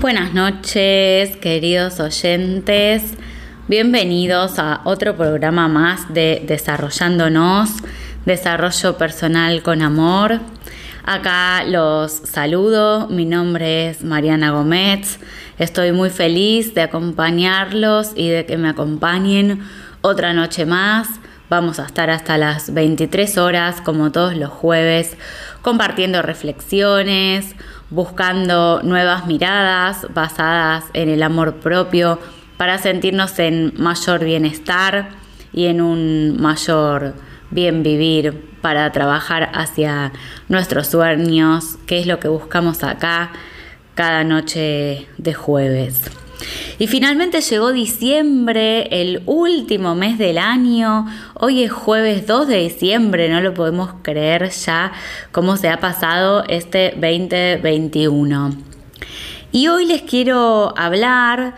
Buenas noches, queridos oyentes. Bienvenidos a otro programa más de Desarrollándonos, Desarrollo Personal con Amor. Acá los saludo, mi nombre es Mariana Gómez. Estoy muy feliz de acompañarlos y de que me acompañen otra noche más. Vamos a estar hasta las 23 horas, como todos los jueves, compartiendo reflexiones, buscando nuevas miradas basadas en el amor propio para sentirnos en mayor bienestar y en un mayor bien vivir para trabajar hacia nuestros sueños, que es lo que buscamos acá cada noche de jueves. Y finalmente llegó diciembre, el último mes del año. Hoy es jueves 2 de diciembre, no lo podemos creer ya cómo se ha pasado este 2021. Y hoy les quiero hablar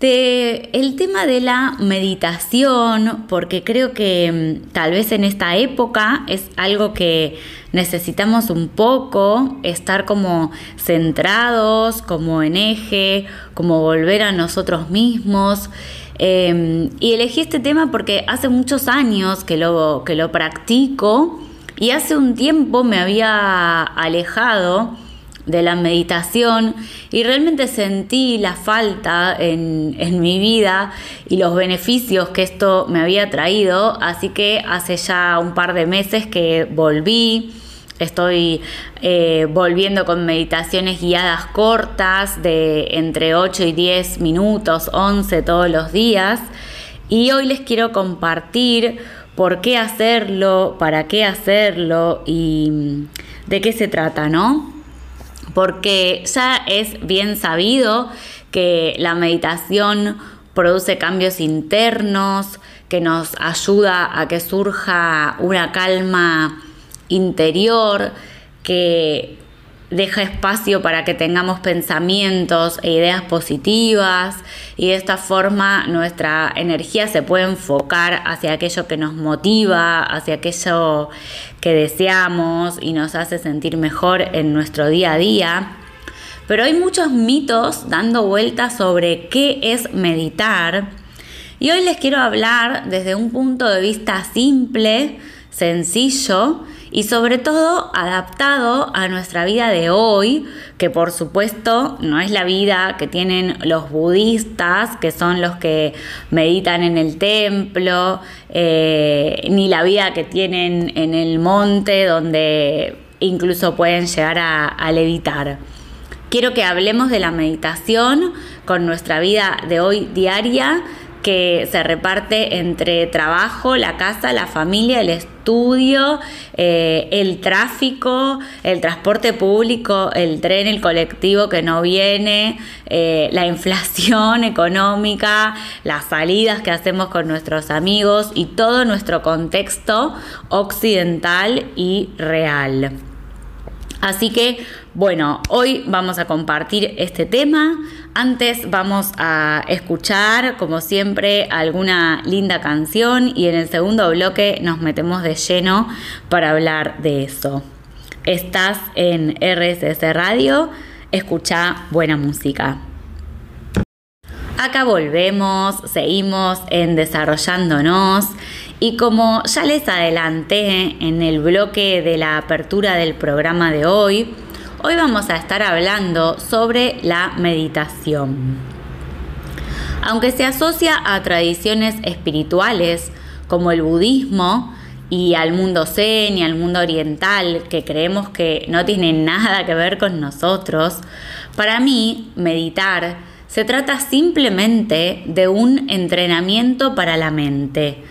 de el tema de la meditación, porque creo que mm, tal vez en esta época es algo que necesitamos un poco, estar como centrados, como en eje, como volver a nosotros mismos. Em, y elegí este tema porque hace muchos años que lo, que lo practico y hace un tiempo me había alejado de la meditación y realmente sentí la falta en, mi vida y los beneficios que esto me había traído, así que hace ya un par de meses que volví. Estoy eh, volviendo con meditaciones guiadas cortas de entre 8 y 10 minutos, 11 todos los días. Y hoy les quiero compartir por qué hacerlo, para qué hacerlo y de qué se trata, ¿no? Porque ya es bien sabido que la meditación produce cambios internos, que nos ayuda a que surja una calma interior, que deja espacio para que tengamos pensamientos e ideas positivas y de esta forma nuestra energía se puede enfocar hacia aquello que nos motiva, hacia aquello que deseamos y nos hace sentir mejor en nuestro día a día. Pero hay muchos mitos dando vueltas sobre qué es meditar y hoy les quiero hablar desde un punto de vista simple, sencillo y sobre todo adaptado a nuestra vida de hoy, que por supuesto no es la vida que tienen los budistas, que son los que meditan en el templo, eh, ni la vida que tienen en el monte, donde incluso pueden llegar a, a levitar. Quiero que hablemos de la meditación con nuestra vida de hoy diaria que se reparte entre trabajo, la casa, la familia, el estudio, eh, el tráfico, el transporte público, el tren, el colectivo que no viene, eh, la inflación económica, las salidas que hacemos con nuestros amigos y todo nuestro contexto occidental y real. Así que, bueno, hoy vamos a compartir este tema. Antes vamos a escuchar, como siempre, alguna linda canción y en el segundo bloque nos metemos de lleno para hablar de eso. Estás en RSS Radio, escucha buena música. Acá volvemos, seguimos en desarrollándonos y como ya les adelanté en el bloque de la apertura del programa de hoy, hoy vamos a estar hablando sobre la meditación. Aunque se asocia a tradiciones espirituales como el budismo y al mundo zen y al mundo oriental, que creemos que no tienen nada que ver con nosotros, para mí meditar se trata simplemente de un entrenamiento para la mente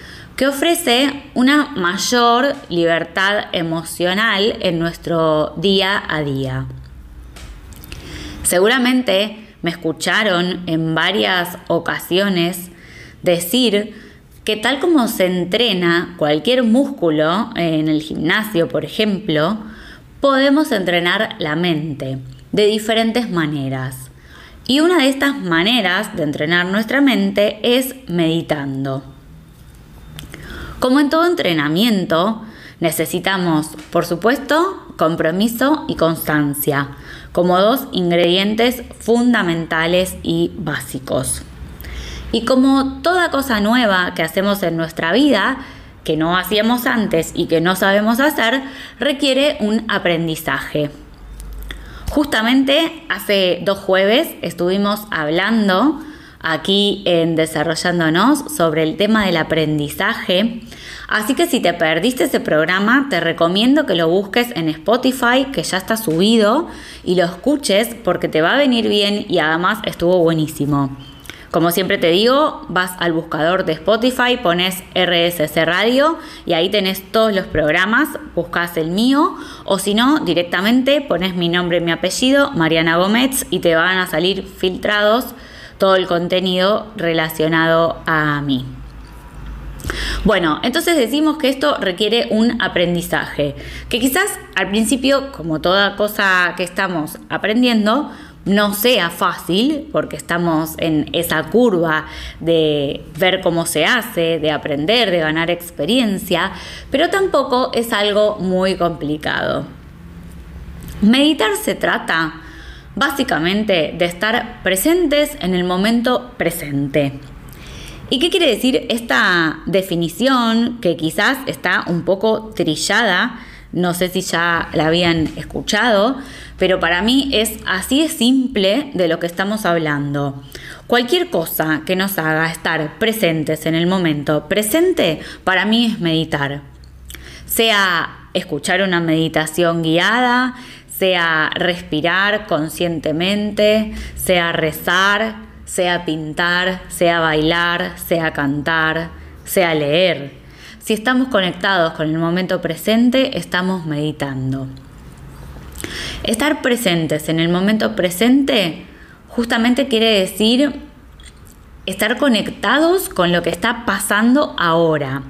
que ofrece una mayor libertad emocional en nuestro día a día. Seguramente me escucharon en varias ocasiones decir que tal como se entrena cualquier músculo en el gimnasio, por ejemplo, podemos entrenar la mente de diferentes maneras. Y una de estas maneras de entrenar nuestra mente es meditando. Como en todo entrenamiento, necesitamos, por supuesto, compromiso y constancia. como dos ingredientes fundamentales y básicos. Y como toda cosa nueva que hacemos en nuestra vida, que no hacíamos antes y que no sabemos hacer, requiere un aprendizaje. Justamente hace dos jueves estuvimos hablando aquí en Desarrollándonos sobre el tema del aprendizaje. Así que si te perdiste ese programa, te recomiendo que lo busques en Spotify, que ya está subido, y lo escuches porque te va a venir bien y además estuvo buenísimo. Como siempre te digo, vas al buscador de Spotify, pones RSC Radio y ahí tenés todos los programas, buscas el mío o si no, directamente pones mi nombre y mi apellido, Mariana Gómez, y te van a salir filtrados todo el contenido relacionado a mí. Bueno, entonces decimos que esto requiere un aprendizaje, que quizás al principio, como toda cosa que estamos aprendiendo, no sea fácil, porque estamos en esa curva de ver cómo se hace, de aprender, de ganar experiencia, pero tampoco es algo muy complicado. Meditar se trata básicamente de estar presentes en el momento presente. ¿Y qué quiere decir esta definición que quizás está un poco trillada? No sé si ya la habían escuchado, pero para mí es así de simple de lo que estamos hablando. Cualquier cosa que nos haga estar presentes en el momento presente, para mí es meditar. Sea escuchar una meditación guiada, sea respirar conscientemente, sea rezar, sea pintar, sea bailar, sea cantar, sea leer. Si estamos conectados con el momento presente, estamos meditando. Estar presentes en el momento presente justamente quiere decir estar conectados con lo que está pasando ahora.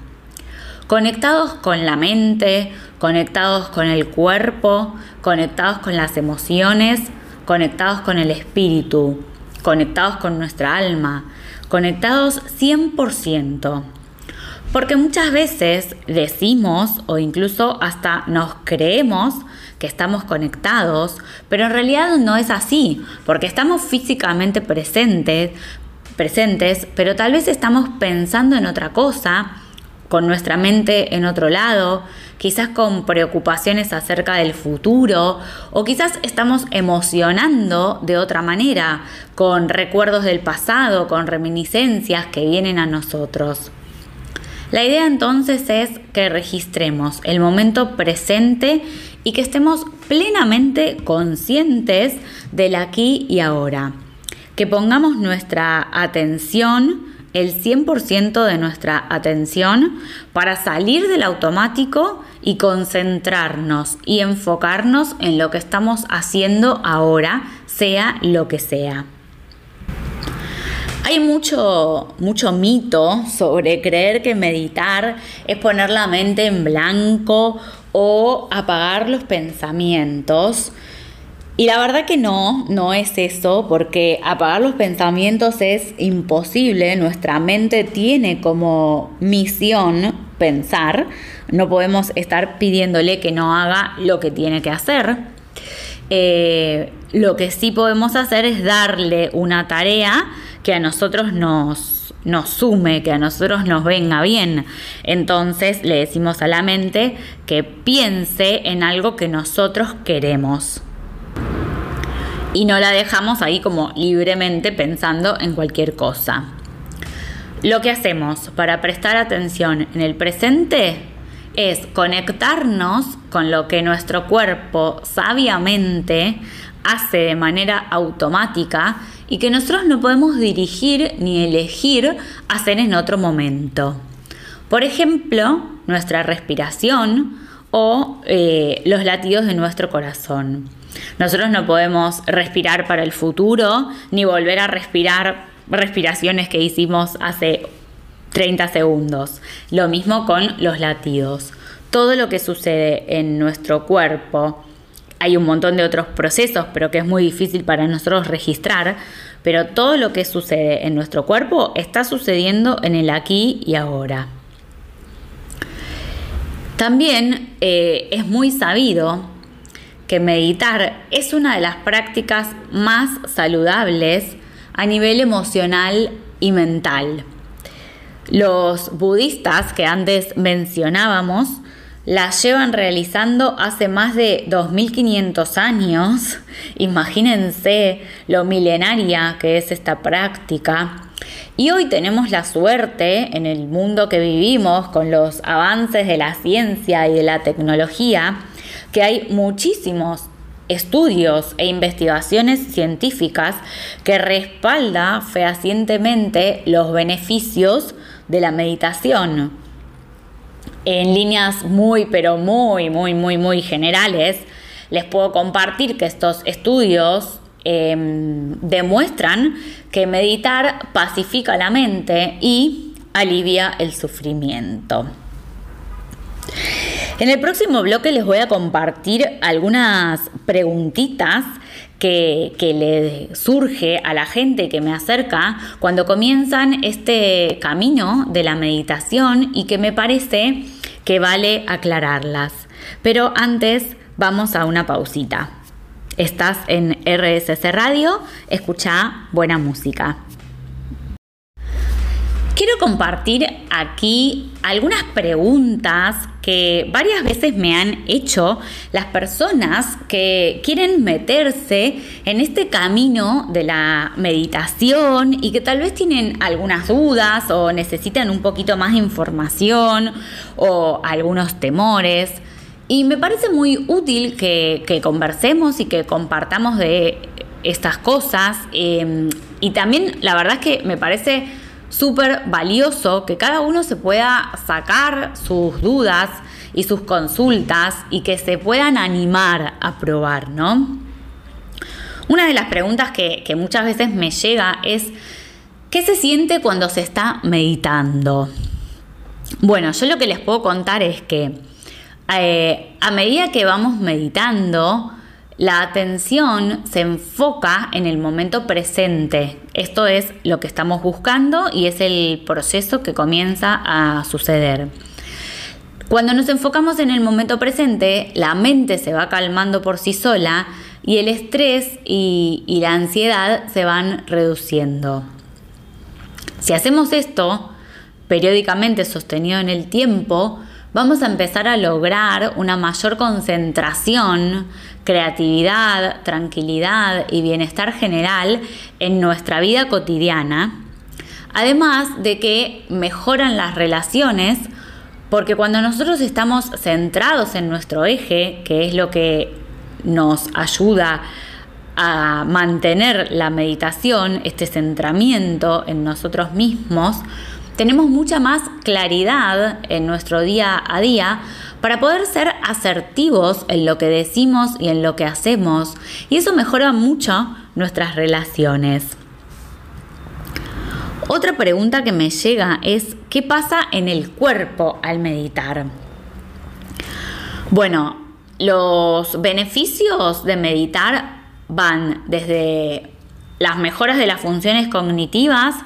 Conectados con la mente, conectados con el cuerpo, conectados con las emociones, conectados con el espíritu, conectados con nuestra alma, conectados 100%. Porque muchas veces decimos o incluso hasta nos creemos que estamos conectados, pero en realidad no es así, porque estamos físicamente presentes, presentes, pero tal vez estamos pensando en otra cosa con nuestra mente en otro lado, quizás con preocupaciones acerca del futuro o quizás estamos emocionando de otra manera, con recuerdos del pasado, con reminiscencias que vienen a nosotros. La idea entonces es que registremos el momento presente y que estemos plenamente conscientes del aquí y ahora. Que pongamos nuestra atención el 100% de nuestra atención para salir del automático y concentrarnos y enfocarnos en lo que estamos haciendo ahora, sea lo que sea. Hay mucho, mucho mito sobre creer que meditar es poner la mente en blanco o apagar los pensamientos. Y la verdad que no, no es eso, porque apagar los pensamientos es imposible. Nuestra mente tiene como misión pensar. No podemos estar pidiéndole que no haga lo que tiene que hacer. Eh, lo que sí podemos hacer es darle una tarea que a nosotros nos, nos sume, que a nosotros nos venga bien. Entonces le decimos a la mente que piense en algo que nosotros queremos y no la dejamos ahí como libremente pensando en cualquier cosa. Lo que hacemos para prestar atención en el presente es conectarnos con lo que nuestro cuerpo sabiamente hace de manera automática y que nosotros no podemos dirigir ni elegir hacer en otro momento. Por ejemplo, nuestra respiración o eh, los latidos de nuestro corazón. Nosotros no podemos respirar para el futuro ni volver a respirar respiraciones que hicimos hace 30 segundos. Lo mismo con los latidos. Todo lo que sucede en nuestro cuerpo, hay un montón de otros procesos, pero que es muy difícil para nosotros registrar, pero todo lo que sucede en nuestro cuerpo está sucediendo en el aquí y ahora. También eh, es muy sabido que meditar es una de las prácticas más saludables a nivel emocional y mental. Los budistas que antes mencionábamos las llevan realizando hace más de 2500 años. Imagínense lo milenaria que es esta práctica. Y hoy tenemos la suerte en el mundo que vivimos con los avances de la ciencia y de la tecnología que hay muchísimos estudios e investigaciones científicas que respalda fehacientemente los beneficios de la meditación. En líneas muy, pero muy, muy, muy, muy generales, les puedo compartir que estos estudios em, demuestran que meditar pacifica la mente y alivia el sufrimiento. En el próximo bloque les voy a compartir algunas preguntitas que, le surge a la gente que me acerca cuando comienzan este camino de la meditación y que me parece que vale aclararlas. Pero antes vamos a una pausita. Estás en RSC Radio, escucha buena música. Quiero compartir aquí algunas preguntas que varias veces me han hecho las personas que quieren meterse en este camino de la meditación y que tal vez tienen algunas dudas o necesitan un poquito más de información o algunos temores. Y me parece muy útil que, conversemos y que compartamos de estas cosas. Eh, y también la verdad es que me parece súper valioso que cada uno se pueda sacar sus dudas y sus consultas y que se puedan animar a probar, ¿no? Una de las preguntas que, muchas veces me llega es, ¿qué se siente cuando se está meditando? Bueno, yo lo que les puedo contar es que eh, a medida que vamos meditando, la atención se enfoca en el momento presente. Esto es lo que estamos buscando y es el proceso que comienza a suceder. Cuando nos enfocamos en el momento presente, la mente se va calmando por sí sola y el estrés y, la ansiedad se van reduciendo. Si hacemos esto periódicamente sostenido en el tiempo, vamos a empezar a lograr una mayor concentración, creatividad, tranquilidad y bienestar general en nuestra vida cotidiana. Además de que mejoran las relaciones, porque cuando nosotros estamos centrados en nuestro eje, que es lo que nos ayuda a mantener la meditación, este centramiento en nosotros mismos, tenemos mucha más claridad en nuestro día a día para poder ser asertivos en lo que decimos y en lo que hacemos. Y eso mejora mucho nuestras relaciones. Otra pregunta que me llega es, ¿qué pasa en el cuerpo al meditar? Bueno, los beneficios de meditar van desde las mejoras de las funciones cognitivas,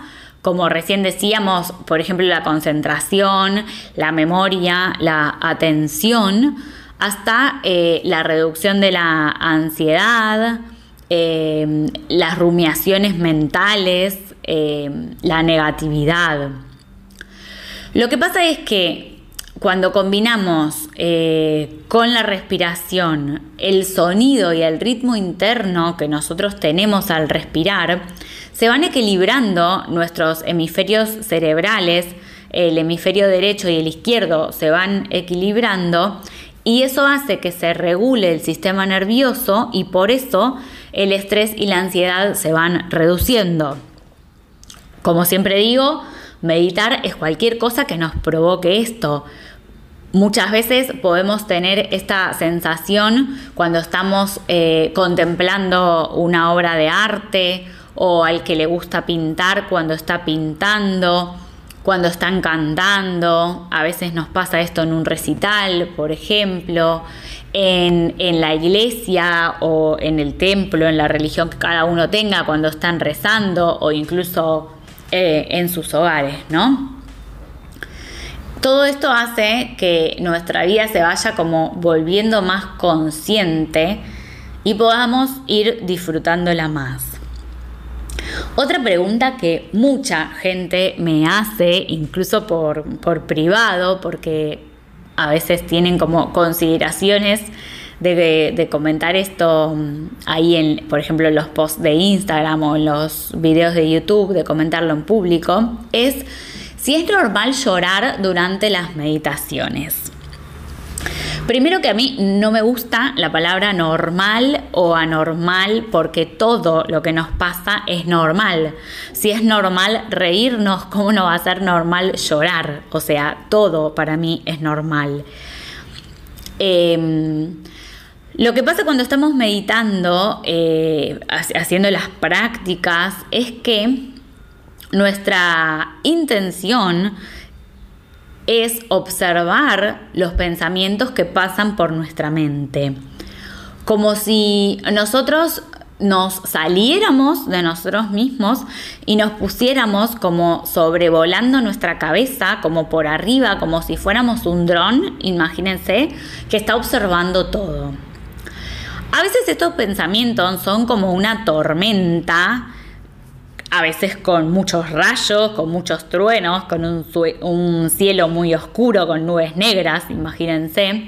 como recién decíamos, por ejemplo, la concentración, la memoria, la atención, hasta eh, la reducción de la ansiedad, eh, las rumiaciones mentales, eh, la negatividad. Lo que pasa es que cuando combinamos con la respiración el sonido y el ritmo interno que nosotros tenemos al respirar, se van equilibrando nuestros hemisferios cerebrales, el hemisferio derecho y el izquierdo se van equilibrando y eso hace que se regule el sistema nervioso y por eso el estrés y la ansiedad se van reduciendo. Como siempre digo, meditar es cualquier cosa que nos provoque esto. Muchas veces podemos tener esta sensación cuando estamos eh, contemplando una obra de arte o al que le gusta pintar cuando está pintando, cuando están cantando, a veces nos pasa esto en un recital, por ejemplo, en, la iglesia o en el templo, en la religión que cada uno tenga cuando están rezando o incluso eh, en sus hogares, ¿no? Todo esto hace que nuestra vida se vaya como volviendo más consciente y podamos ir disfrutándola más. Otra pregunta que mucha gente me hace, incluso por, privado, porque a veces tienen como consideraciones de, comentar esto mm, ahí, en, por ejemplo, los posts de Instagram o en los videos de YouTube, de comentarlo en público, es si es normal llorar durante las meditaciones. Primero que a mí no me gusta la palabra normal o anormal porque todo lo que nos pasa es normal. Si es normal reírnos, ¿cómo no va a ser normal llorar? O sea, todo para mí es normal. Em, lo que pasa cuando estamos meditando, eh, haciendo las prácticas, es que nuestra intención es observar los pensamientos que pasan por nuestra mente. Como si nosotros nos saliéramos de nosotros mismos y nos pusiéramos como sobrevolando nuestra cabeza, como por arriba, como si fuéramos un dron, imagínense, que está observando todo. A veces estos pensamientos son como una tormenta a veces con muchos rayos, con muchos truenos, con un, cielo muy oscuro, con nubes negras, imagínense.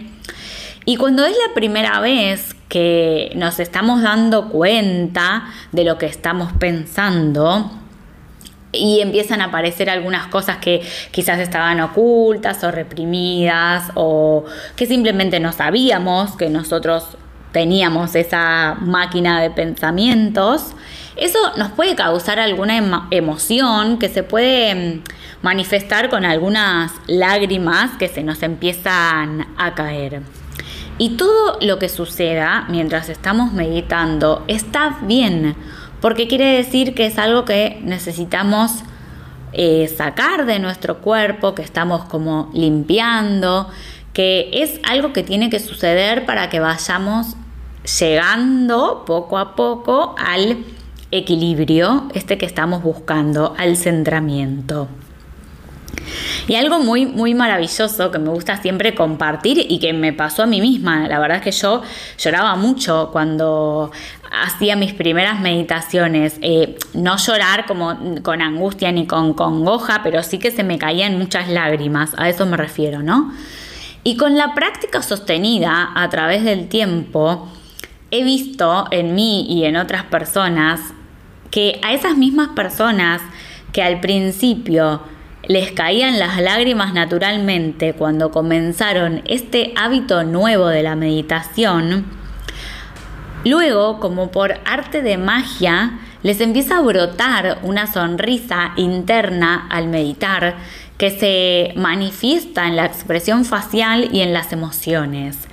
Y cuando es la primera vez que nos estamos dando cuenta de lo que estamos pensando, y empiezan a aparecer algunas cosas que quizás estaban ocultas o reprimidas o que simplemente no sabíamos que nosotros teníamos esa máquina de pensamientos, eso nos puede causar alguna emoción que se puede mm, manifestar con algunas lágrimas que se nos empiezan a caer. Y todo lo que suceda mientras estamos meditando está bien, porque quiere decir que es algo que necesitamos eh, sacar de nuestro cuerpo, que estamos como limpiando, que es algo que tiene que suceder para que vayamos llegando poco a poco al equilibrio, este que estamos buscando, al centramiento. Y algo muy, muy maravilloso que me gusta siempre compartir y que me pasó a mí misma, la verdad es que yo lloraba mucho cuando hacía mis primeras meditaciones, eh, no llorar como con angustia ni con congoja, pero sí que se me caían muchas lágrimas, a eso me refiero, ¿no? Y con la práctica sostenida a través del tiempo, he visto en mí y en otras personas que a esas mismas personas que al principio les caían las lágrimas naturalmente cuando comenzaron este hábito nuevo de la meditación, luego, como por arte de magia, les empieza a brotar una sonrisa interna al meditar que se manifiesta en la expresión facial y en las emociones.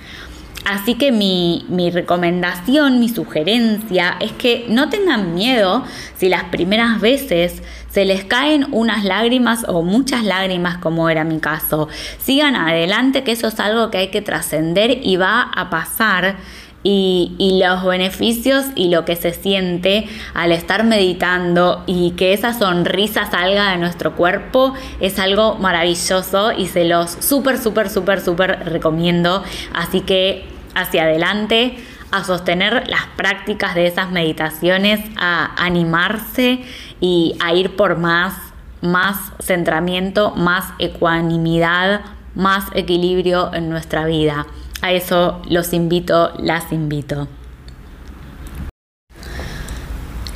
Así que mi, recomendación, mi sugerencia es que no tengan miedo si las primeras veces se les caen unas lágrimas o muchas lágrimas como era mi caso. Sigan adelante que eso es algo que hay que trascender y va a pasar y, los beneficios y lo que se siente al estar meditando y que esa sonrisa salga de nuestro cuerpo es algo maravilloso y se los súper, súper, súper, súper recomiendo. Así que hacia adelante, a sostener las prácticas de esas meditaciones, a animarse y a ir por más, más centramiento, más ecuanimidad, más equilibrio en nuestra vida. A eso los invito, las invito.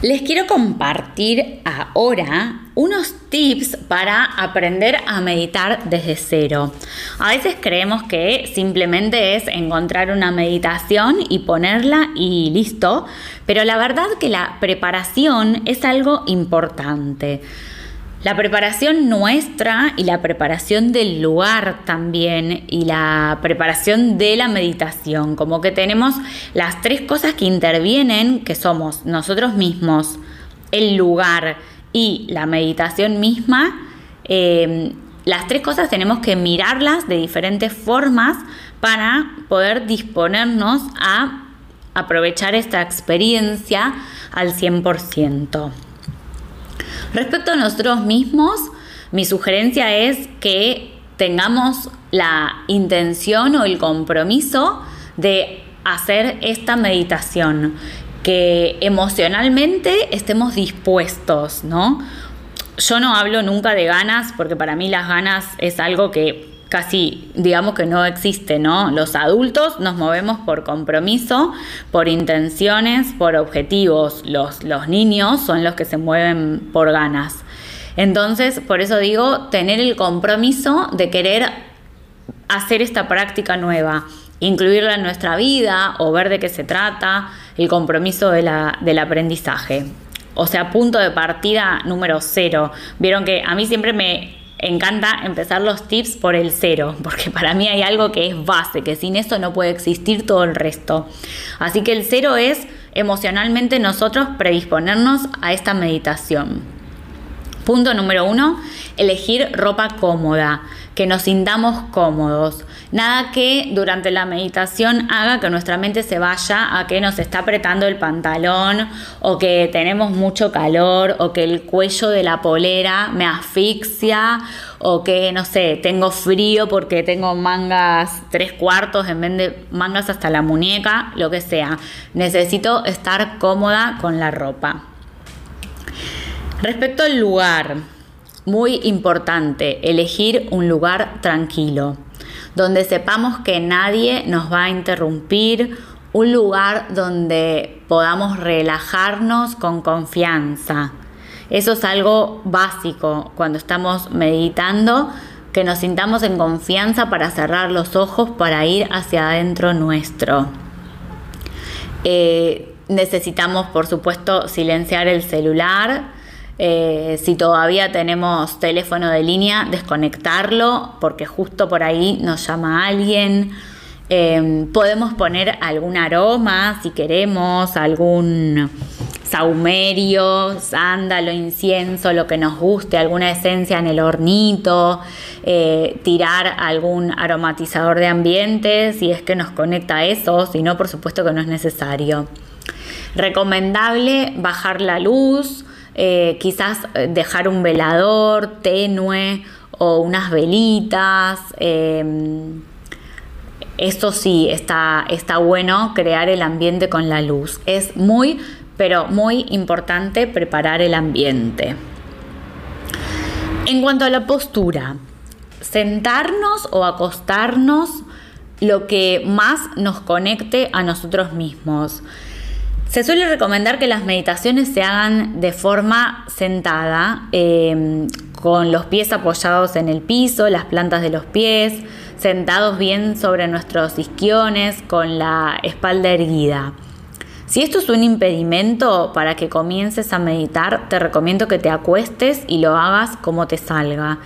Les quiero compartir ahora unos tips para aprender a meditar desde cero. A veces creemos que simplemente es encontrar una meditación y ponerla y listo, pero la verdad que la preparación es algo importante. La preparación nuestra y la preparación del lugar también y la preparación de la meditación, como que tenemos las tres cosas que intervienen, que somos nosotros mismos, el lugar y la meditación misma, em, las tres cosas tenemos que mirarlas de diferentes formas para poder disponernos a aprovechar esta experiencia al 100%. Respecto a nosotros mismos, mi sugerencia es que tengamos la intención o el compromiso de hacer esta meditación, que emocionalmente estemos dispuestos, ¿no? Yo no hablo nunca de ganas porque para mí las ganas es algo que casi digamos que no existe, ¿no? Los adultos nos movemos por compromiso, por intenciones, por objetivos. Los, los niños son los que se mueven por ganas. Entonces, por eso digo, tener el compromiso de querer hacer esta práctica nueva, incluirla en nuestra vida o ver de qué se trata, el compromiso de la, del aprendizaje. O sea, punto de partida número cero. Vieron que a mí siempre me encanta empezar los tips por el cero, porque para mí hay algo que es base, que sin eso no puede existir todo el resto. Así que el cero es emocionalmente nosotros predisponernos a esta meditación. Punto número uno, elegir ropa cómoda, que nos sintamos cómodos. Nada que durante la meditación haga que nuestra mente se vaya a que nos está apretando el pantalón o que tenemos mucho calor o que el cuello de la polera me asfixia o que, no sé, tengo frío porque tengo mangas tres cuartos en vez de mangas hasta la muñeca, lo que sea. Necesito estar cómoda con la ropa. Respecto al lugar, muy importante, elegir un lugar tranquilo donde sepamos que nadie nos va a interrumpir, un lugar donde podamos relajarnos con confianza. Eso es algo básico cuando estamos meditando, que nos sintamos en confianza para cerrar los ojos, para ir hacia adentro nuestro. Eh, necesitamos, por supuesto, silenciar el celular eh, si todavía tenemos teléfono de línea, desconectarlo porque justo por ahí nos llama alguien. Em, podemos poner algún aroma si queremos, algún saumerio, sándalo, incienso, lo que nos guste, alguna esencia en el hornito, eh, tirar algún aromatizador de ambiente si es que nos conecta a eso, si no, por supuesto que no es necesario. Recomendable bajar la luz, eh, quizás eh, dejar un velador tenue o unas velitas. Eh, esto sí, está, está bueno crear el ambiente con la luz. Es muy, pero muy importante preparar el ambiente. En cuanto a la postura, sentarnos o acostarnos lo que más nos conecte a nosotros mismos. Se suele recomendar que las meditaciones se hagan de forma sentada, em, con los pies apoyados en el piso, las plantas de los pies, sentados bien sobre nuestros isquiones, con la espalda erguida. Si esto es un impedimento para que comiences a meditar, te recomiendo que te acuestes y lo hagas como te salga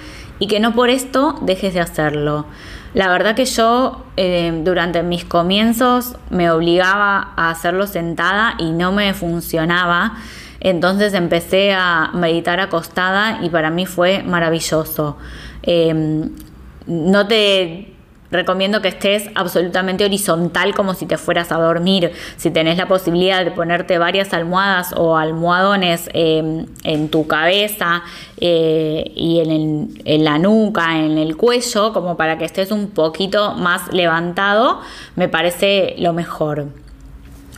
y que no por esto dejes de hacerlo. La verdad que yo eh, durante mis comienzos me obligaba a hacerlo sentada y no me funcionaba. Entonces empecé a meditar acostada y para mí fue maravilloso. Em, no te Recomiendo que estés absolutamente horizontal como si te fueras a dormir. Si tenés la posibilidad de ponerte varias almohadas o almohadones em, en tu cabeza eh, y en, en la nuca, en el cuello, como para que estés un poquito más levantado, me parece lo mejor.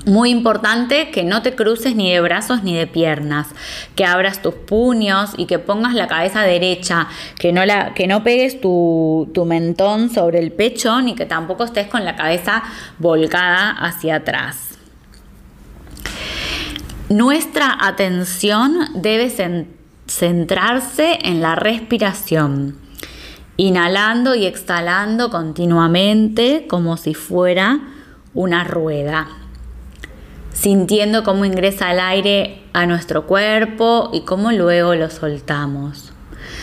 Muy importante que no te cruces ni de brazos ni de piernas, que abras tus puños y que pongas la cabeza derecha, que no, la, que no pegues tu, tu mentón sobre el pecho ni que tampoco estés con la cabeza volcada hacia atrás. Nuestra atención debe centrarse en la respiración, inhalando y exhalando continuamente como si fuera una rueda sintiendo cómo ingresa el aire a nuestro cuerpo y cómo luego lo soltamos.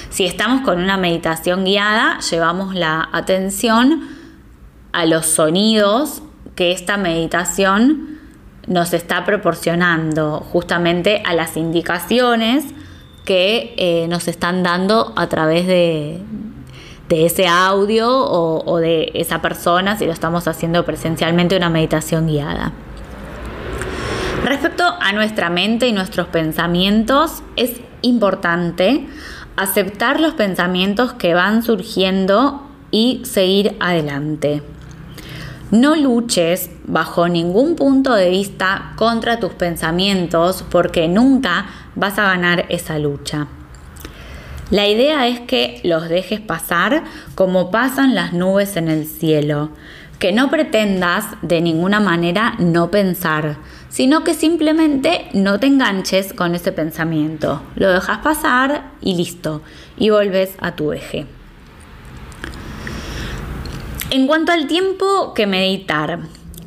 Si estamos con una meditación guiada, llevamos la atención a los sonidos que esta meditación nos está proporcionando, justamente a las indicaciones que eh, nos están dando a través de, ese audio o, o de esa persona si lo estamos haciendo presencialmente una meditación guiada. Respecto a nuestra mente y nuestros pensamientos, es importante aceptar los pensamientos que van surgiendo y seguir adelante. No luches bajo ningún punto de vista contra tus pensamientos porque nunca vas a ganar esa lucha. La idea es que los dejes pasar como pasan las nubes en el cielo, que no pretendas de ninguna manera no pensar, sino que simplemente no te enganches con ese pensamiento, lo dejas pasar y listo, y volves a tu eje. En cuanto al tiempo que meditar,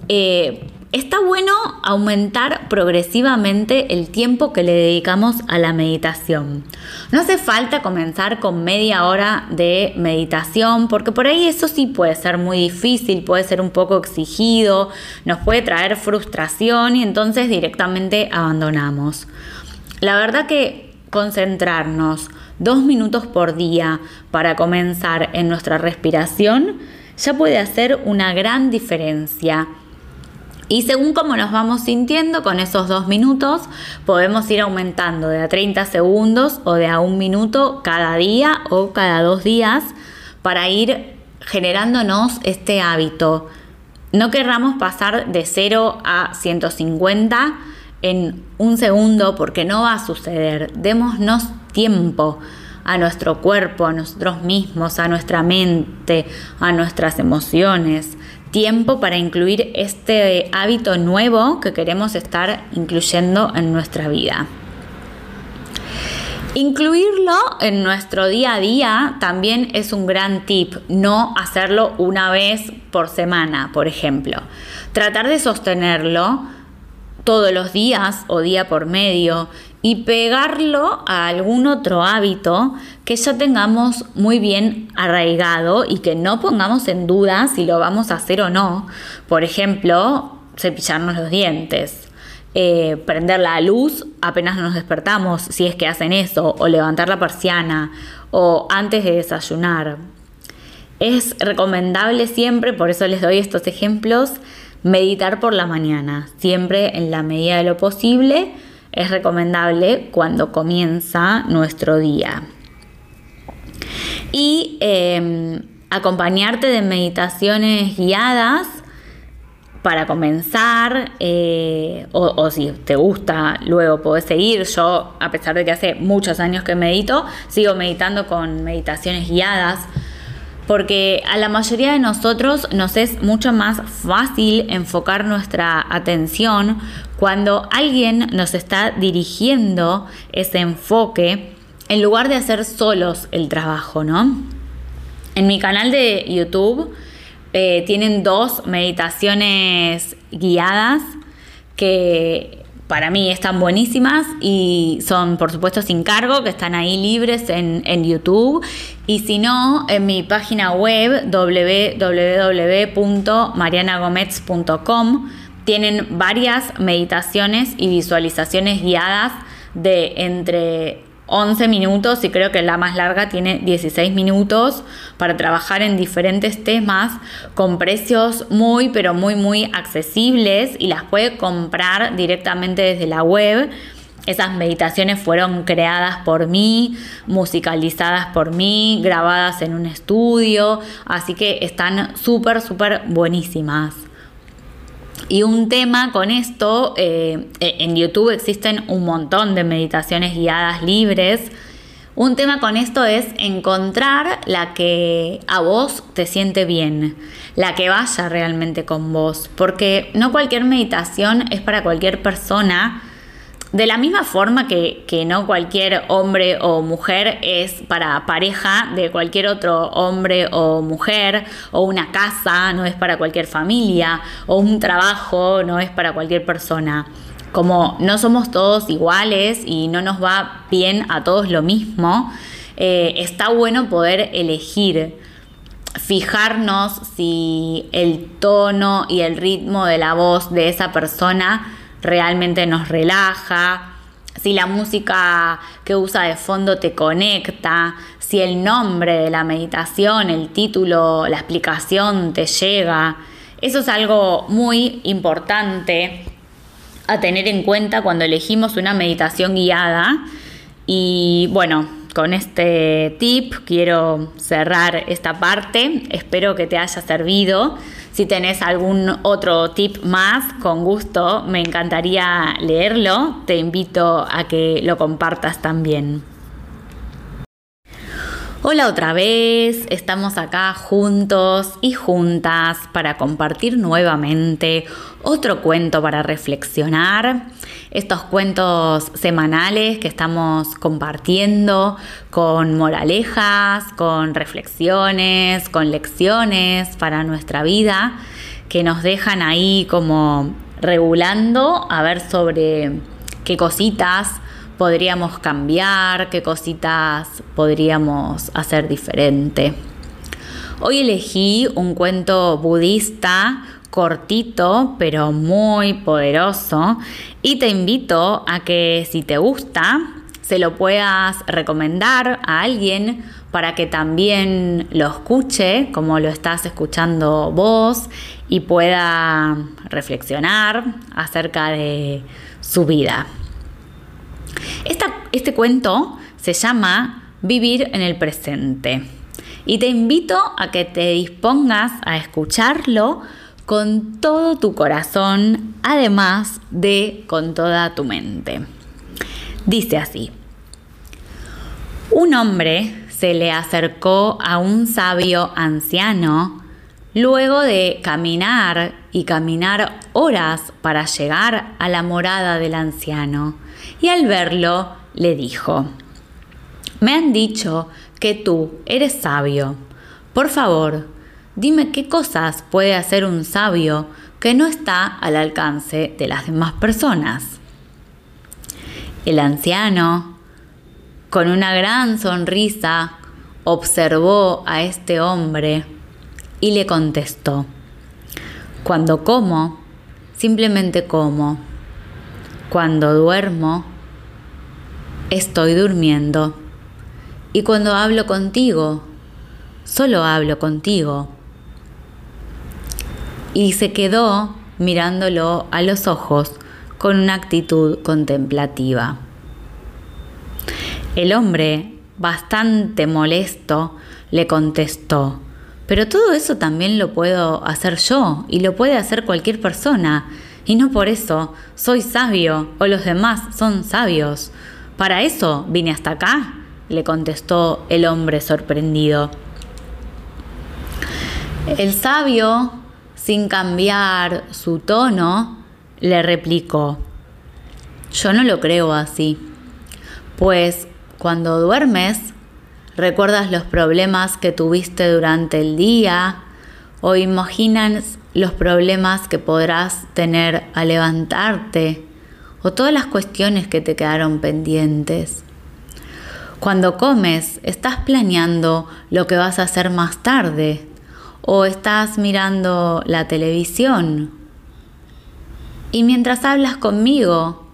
eh, Está bueno aumentar progresivamente el tiempo que le dedicamos a la meditación. No hace falta comenzar con media hora de meditación porque por ahí eso sí puede ser muy difícil, puede ser un poco exigido, nos puede traer frustración y entonces directamente abandonamos. La verdad que concentrarnos dos minutos por día para comenzar en nuestra respiración ya puede hacer una gran diferencia y según cómo nos vamos sintiendo con esos dos minutos, podemos ir aumentando de a 30 segundos o de a un minuto cada día o cada dos días para ir generándonos este hábito. No querramos pasar de 0 a 150 en un segundo porque no va a suceder. Démonos tiempo a nuestro cuerpo, a nosotros mismos, a nuestra mente, a nuestras emociones tiempo para incluir este hábito nuevo que queremos estar incluyendo en nuestra vida. Incluirlo en nuestro día a día también es un gran tip, no hacerlo una vez por semana, por ejemplo. Tratar de sostenerlo todos los días o día por medio y pegarlo a algún otro hábito que ya tengamos muy bien arraigado y que no pongamos en duda si lo vamos a hacer o no. Por ejemplo, cepillarnos los dientes. Eh, prender la luz apenas nos despertamos, si es que hacen eso, o levantar la persiana, o antes de desayunar. Es recomendable siempre, por eso les doy estos ejemplos, meditar por la mañana, siempre en la medida de lo posible es recomendable cuando comienza nuestro día. Y em, acompañarte de meditaciones guiadas para comenzar, eh, o, o, si te gusta, luego podés seguir. Yo, a pesar de que hace muchos años que medito, sigo meditando con meditaciones guiadas porque a la mayoría de nosotros nos es mucho más fácil enfocar nuestra atención cuando alguien nos está dirigiendo ese enfoque en lugar de hacer solos el trabajo, ¿no? En mi canal de YouTube eh, tienen dos meditaciones guiadas que para mí están buenísimas y son por supuesto sin cargo, que están ahí libres en, YouTube. Y si no, en mi página web www.marianagomez.com tienen varias meditaciones y visualizaciones guiadas de entre 11 minutos y creo que la más larga tiene 16 minutos para trabajar en diferentes temas con precios muy pero muy muy accesibles y las puede comprar directamente desde la web. Esas meditaciones fueron creadas por mí, musicalizadas por mí, grabadas en un estudio, así que están súper, súper buenísimas. Y un tema con esto, eh, en YouTube existen un montón de meditaciones guiadas libres. Un tema con esto es encontrar la que a vos te siente bien, la que vaya realmente con vos, porque no cualquier meditación es para cualquier persona de la misma forma que, no cualquier hombre o mujer es para pareja de cualquier otro hombre o mujer, o una casa no es para cualquier familia, o un trabajo no es para cualquier persona. Como no somos todos iguales y no nos va bien a todos lo mismo, eh, está bueno poder elegir fijarnos si el tono y el ritmo de la voz de esa persona realmente nos relaja, si la música que usa de fondo te conecta, si el nombre de la meditación, el título, la explicación te llega. Eso es algo muy importante a tener en cuenta cuando elegimos una meditación guiada. Y bueno, con este tip quiero cerrar esta parte. Espero que te haya servido. Si tenés algún otro tip más, con gusto, me encantaría leerlo. Te invito a que lo compartas también. Hola otra vez, estamos acá juntos y juntas para compartir nuevamente otro cuento para reflexionar. Estos cuentos semanales que estamos compartiendo con moralejas, con reflexiones, con lecciones para nuestra vida que nos dejan ahí como regulando a ver sobre qué cositas podríamos cambiar, qué cositas podríamos hacer diferente. Hoy elegí un cuento budista cortito pero muy poderoso y te invito a que si te gusta se lo puedas recomendar a alguien para que también lo escuche como lo estás escuchando vos y pueda reflexionar acerca de su vida este cuento se llama Vivir en el presente. Y te invito a que te dispongas a escucharlo con todo tu corazón, además de con toda tu mente. Dice así, un hombre se le acercó a un sabio anciano luego de caminar y caminar horas para llegar a la morada del anciano y al verlo le dijo, Me han dicho que tú eres sabio. Por favor, dime qué cosas puede hacer un sabio que no está al alcance de las demás personas. El anciano, con una gran sonrisa, observó a este hombre y le contestó, Cuando como, simplemente como. Cuando duermo, estoy durmiendo. Y cuando hablo contigo, solo hablo contigo. Y se quedó mirándolo a los ojos con una actitud contemplativa. El hombre, bastante molesto, le contestó, pero todo eso también lo puedo hacer yo y lo puede hacer cualquier persona y no por eso soy sabio o los demás son sabios. Para eso vine hasta acá, le contestó el hombre sorprendido. El sabio, sin cambiar su tono, le replicó, yo no lo creo así, pues cuando duermes, recuerdas los problemas que tuviste durante el día o imaginas los problemas que podrás tener al levantarte o todas las cuestiones que te quedaron pendientes. Cuando comes, estás planeando lo que vas a hacer más tarde o estás mirando la televisión. Y mientras hablas conmigo,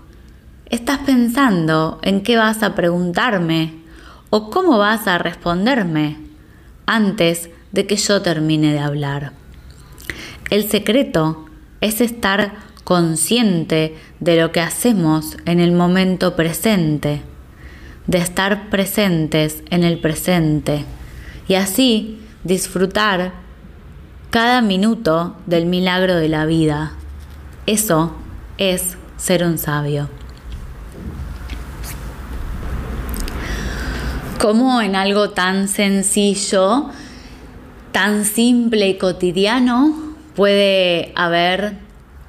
estás pensando en qué vas a preguntarme o cómo vas a responderme antes de que yo termine de hablar. El secreto es estar consciente de lo que hacemos en el momento presente, de estar presentes en el presente y así disfrutar cada minuto del milagro de la vida. Eso es ser un sabio. Como en algo tan sencillo, tan simple y cotidiano, puede haber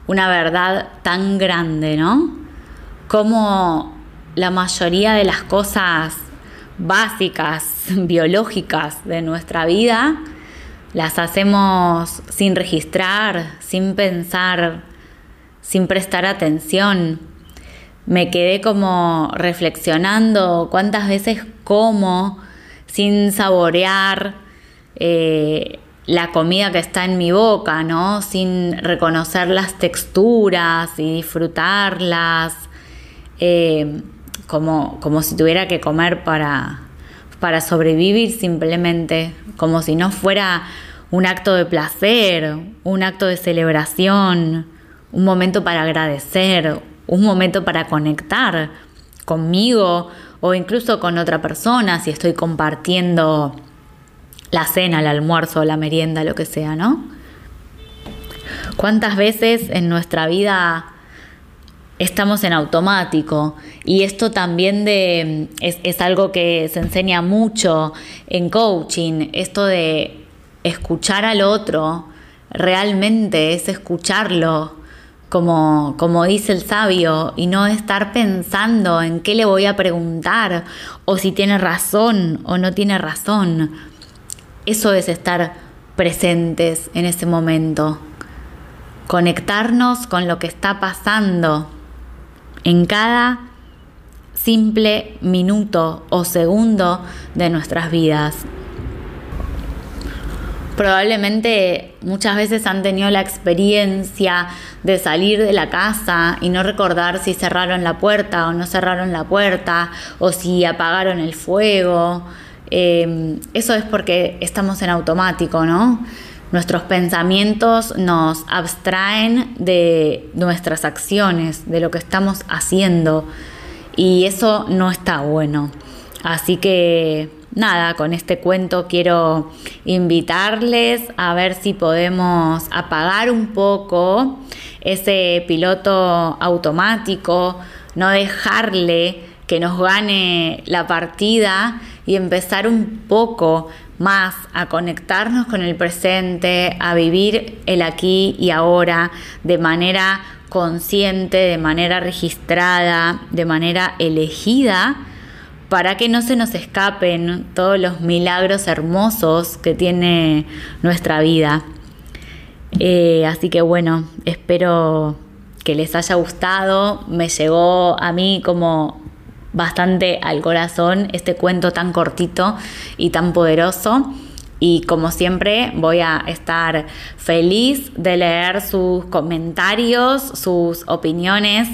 una verdad tan grande, ¿no? Como la mayoría de las cosas básicas, biológicas de nuestra vida, las hacemos sin registrar, sin pensar, sin prestar atención. Me quedé como reflexionando cuántas veces como sin saborear eh, la comida que está en mi boca, ¿no? Sin reconocer las texturas y disfrutarlas, eh, como, como si tuviera que comer para, para sobrevivir simplemente, como si no fuera un acto de placer, un acto de celebración, un momento para agradecer, un momento para conectar conmigo o incluso con otra persona si estoy compartiendo la cena, el almuerzo, la merienda, lo que sea, ¿no? ¿Cuántas veces en nuestra vida estamos en automático? Y esto también de, es, algo que se enseña mucho en coaching, esto de escuchar al otro, realmente es escucharlo, como, como dice el sabio, y no estar pensando en qué le voy a preguntar, o si tiene razón o no tiene razón. Eso es estar presentes en ese momento. Conectarnos con lo que está pasando en cada simple minuto o segundo de nuestras vidas. Probablemente muchas veces han tenido la experiencia de salir de la casa y no recordar si cerraron la puerta o no cerraron la puerta o si apagaron el fuego. Eh, eso es porque estamos en automático, ¿no? Nuestros pensamientos nos abstraen de nuestras acciones, de lo que estamos haciendo y eso no está bueno. Así que nada, con este cuento quiero invitarles a ver si podemos apagar un poco ese piloto automático, no dejarle que nos gane la partida y empezar un poco más a conectarnos con el presente, a vivir el aquí y ahora de manera consciente, de manera registrada, de manera elegida para que no se nos escapen todos los milagros hermosos que tiene nuestra vida. Eh, así que bueno, espero que les haya gustado. Me llegó a mí como bastante al corazón este cuento tan cortito y tan poderoso. Y como siempre voy a estar feliz de leer sus comentarios, sus opiniones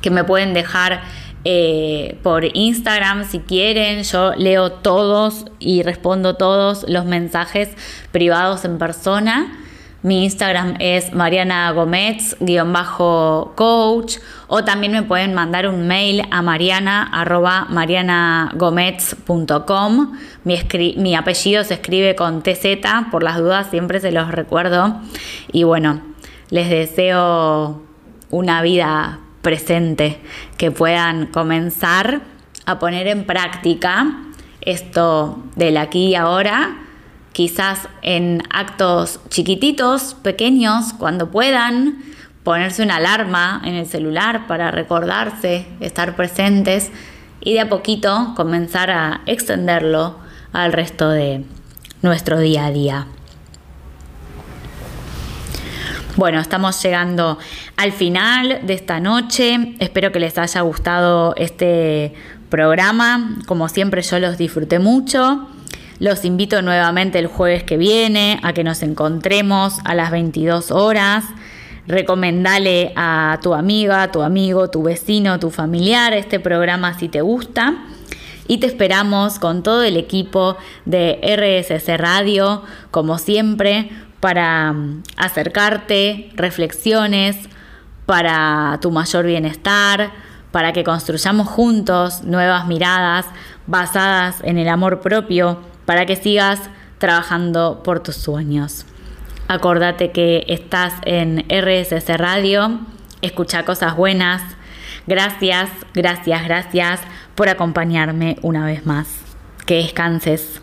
que me pueden dejar eh, por Instagram si quieren. Yo leo todos y respondo todos los mensajes privados en persona. Mi Instagram es Mariana Gómez-coach o también me pueden mandar un mail a mariana.marianagomez.com. Mi, mi apellido se escribe con TZ, por las dudas siempre se los recuerdo. Y bueno, les deseo una vida presente, que puedan comenzar a poner en práctica esto del aquí y ahora, quizás en actos chiquititos, pequeños, cuando puedan, ponerse una alarma en el celular para recordarse, estar presentes y de a poquito comenzar a extenderlo al resto de nuestro día a día. Bueno, estamos llegando al final de esta noche. Espero que les haya gustado este programa. Como siempre yo los disfruté mucho. Los invito nuevamente el jueves que viene a que nos encontremos a las 22 horas. Recomendale a tu amiga, tu amigo, tu vecino, tu familiar este programa si te gusta. Y te esperamos con todo el equipo de RSC Radio, como siempre, para mm, acercarte reflexiones para tu mayor bienestar, para que construyamos juntos nuevas miradas basadas en el amor propio, para que sigas trabajando por tus sueños. Acordate que estás en RSS Radio, escucha cosas buenas. Gracias, gracias, gracias por acompañarme una vez más. Que descanses.